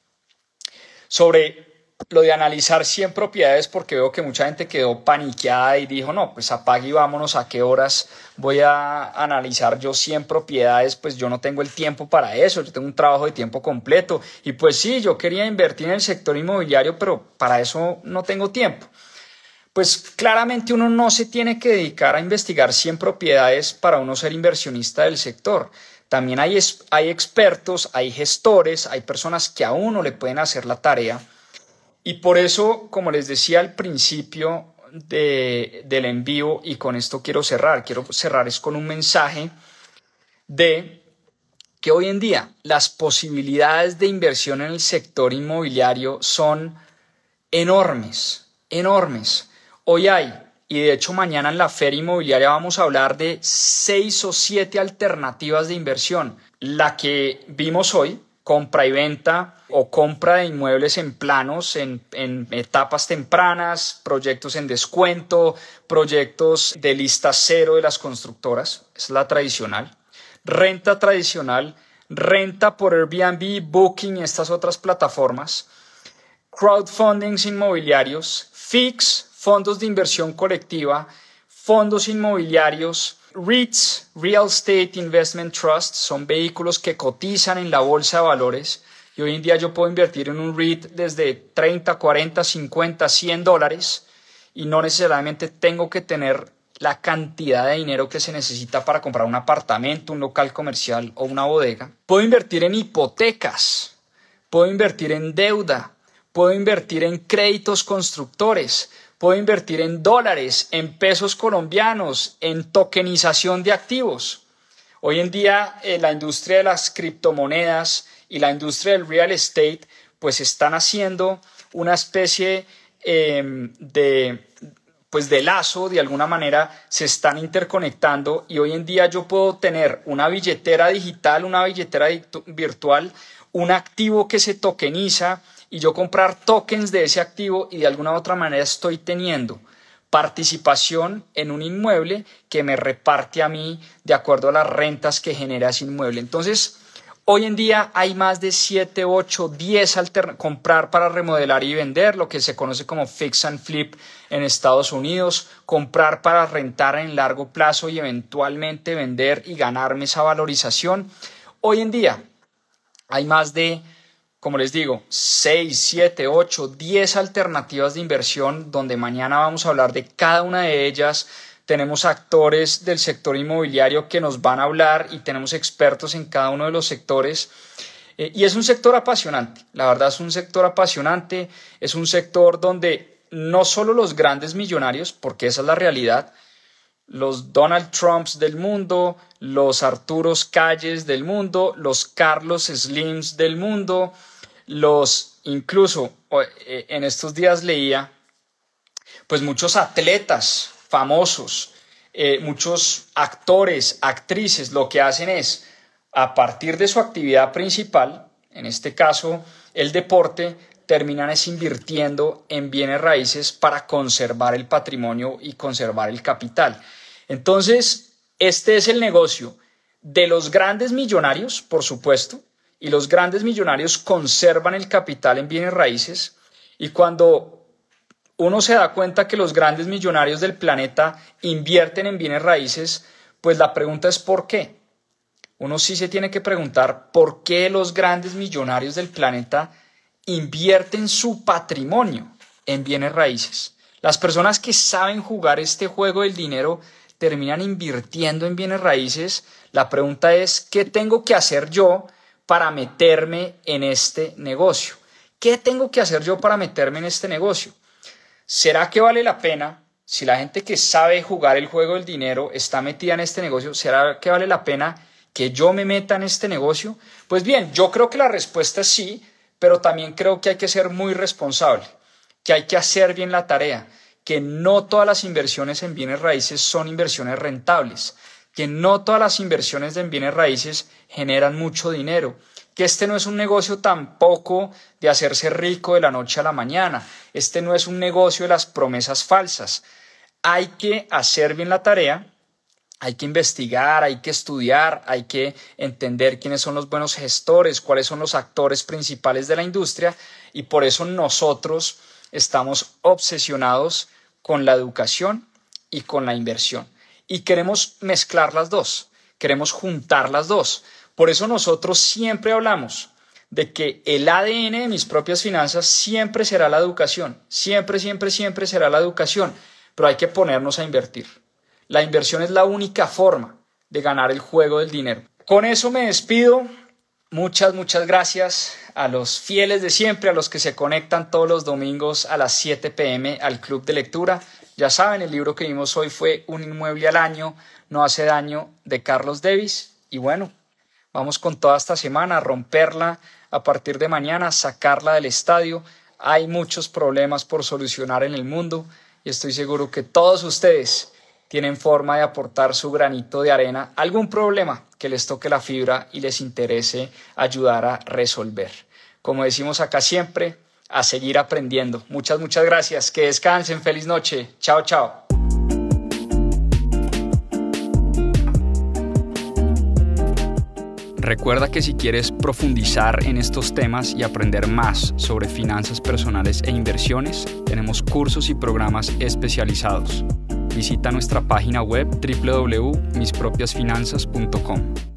A: sobre lo de analizar 100 propiedades porque veo que mucha gente quedó paniqueada y dijo, no, pues apague y vámonos a qué horas voy a analizar yo 100 propiedades, pues yo no tengo el tiempo para eso, yo tengo un trabajo de tiempo completo y pues sí, yo quería invertir en el sector inmobiliario, pero para eso no tengo tiempo. Pues claramente uno no se tiene que dedicar a investigar 100 propiedades para uno ser inversionista del sector. También hay, hay expertos, hay gestores, hay personas que a uno le pueden hacer la tarea y por eso, como les decía al principio del envío, y con esto quiero cerrar, quiero cerrar es con un mensaje de que hoy en día las posibilidades de inversión en el sector inmobiliario son enormes, enormes. Hoy hay, y de hecho mañana en la feria inmobiliaria vamos a hablar de seis o siete alternativas de inversión. La que vimos hoy, compra y venta o compra de inmuebles en planos, en, etapas tempranas, proyectos en descuento, proyectos de lista cero de las constructoras, es la tradicional. Renta tradicional, renta por Airbnb, Booking y estas otras plataformas. Crowdfundings inmobiliarios, FIX, fondos de inversión colectiva, fondos inmobiliarios, REITs, Real Estate Investment Trusts, son vehículos que cotizan en la bolsa de valores y hoy en día yo puedo invertir en un REIT desde 30, 40, 50, 100 dólares y no necesariamente tengo que tener la cantidad de dinero que se necesita para comprar un apartamento, un local comercial o una bodega. Puedo invertir en hipotecas, puedo invertir en deuda, puedo invertir en créditos constructores, Puedo invertir en dólares, en pesos colombianos, en tokenización de activos. Hoy en día eh, la industria de las criptomonedas y la industria del real estate pues están haciendo una especie em, de pues de lazo, de alguna manera se están interconectando y hoy en día yo puedo tener una billetera digital, una billetera virtual, un activo que se tokeniza, y yo comprar tokens de ese activo y de alguna u otra manera estoy teniendo participación en un inmueble que me reparte a mí de acuerdo a las rentas que genera ese inmueble. Entonces, hoy en día hay más de 7, 8, 10 comprar para remodelar y vender, lo que se conoce como fix and flip en Estados Unidos, comprar para rentar en largo plazo y eventualmente vender y ganarme esa valorización. Hoy en día hay más de como les digo, 6, 7, 8, 10 alternativas de inversión donde mañana vamos a hablar de cada una de ellas. Tenemos actores del sector inmobiliario que nos van a hablar y tenemos expertos en cada uno de los sectores. Eh, y es un sector apasionante, la verdad es un sector apasionante, es un sector donde no solo los grandes millonarios, porque esa es la realidad, los Donald Trumps del mundo, los Arturos Calles del mundo, los Carlos Slims del mundo, los incluso eh, en estos días leía pues muchos atletas famosos, eh, muchos actores, actrices, lo que hacen es a partir de su actividad principal, en este caso el deporte, terminan es invirtiendo en bienes raíces para conservar el patrimonio y conservar el capital. Entonces, este es el negocio de los grandes millonarios, por supuesto, y los grandes millonarios conservan el capital en bienes raíces y cuando uno se da cuenta que los grandes millonarios del planeta invierten en bienes raíces, pues la pregunta es ¿por qué? Uno sí se tiene que preguntar por qué los grandes millonarios del planeta invierten su patrimonio en bienes raíces. Las personas que saben jugar este juego del dinero terminan invirtiendo en bienes raíces. La pregunta es, ¿qué tengo que hacer yo para meterme en este negocio? ¿Qué tengo que hacer yo para meterme en este negocio? ¿Será que vale la pena, si la gente que sabe jugar el juego del dinero está metida en este negocio, ¿será que vale la pena que yo me meta en este negocio? Pues bien, yo creo que la respuesta es sí, pero también creo que hay que ser muy responsable, que hay que hacer bien la tarea, que no todas las inversiones en bienes raíces son inversiones rentables que no todas las inversiones en bienes raíces generan mucho dinero, que este no es un negocio tampoco de hacerse rico de la noche a la mañana, este no es un negocio de las promesas falsas. Hay que hacer bien la tarea, hay que investigar, hay que estudiar, hay que entender quiénes son los buenos gestores, cuáles son los actores principales de la industria y por eso nosotros estamos obsesionados con la educación y con la inversión y queremos mezclar las dos, queremos juntar las dos. Por eso nosotros siempre hablamos de que el ADN de mis propias finanzas siempre será la educación, siempre, siempre, siempre será la educación, pero hay que ponernos a invertir. La inversión es la única forma de ganar el juego del dinero. Con eso me despido. Muchas, muchas gracias a los fieles de siempre, a los que se conectan todos los domingos a las 7 pm al club de lectura. Ya saben, el libro que vimos hoy fue Un inmueble al año, no hace daño, de Carlos Davis. Y bueno, vamos con toda esta semana a romperla a partir de mañana, sacarla del estadio. Hay muchos problemas por solucionar en el mundo y estoy seguro que todos ustedes tienen forma de aportar su granito de arena algún problema que les toque la fibra y les interese ayudar a resolver. Como decimos acá siempre, a seguir aprendiendo. Muchas, muchas gracias. Que descansen. Feliz noche. Chao, chao. Recuerda que si quieres profundizar en estos temas y aprender más sobre finanzas personales e inversiones, tenemos cursos y programas especializados. Visita nuestra página web www.mispropiasfinanzas.com.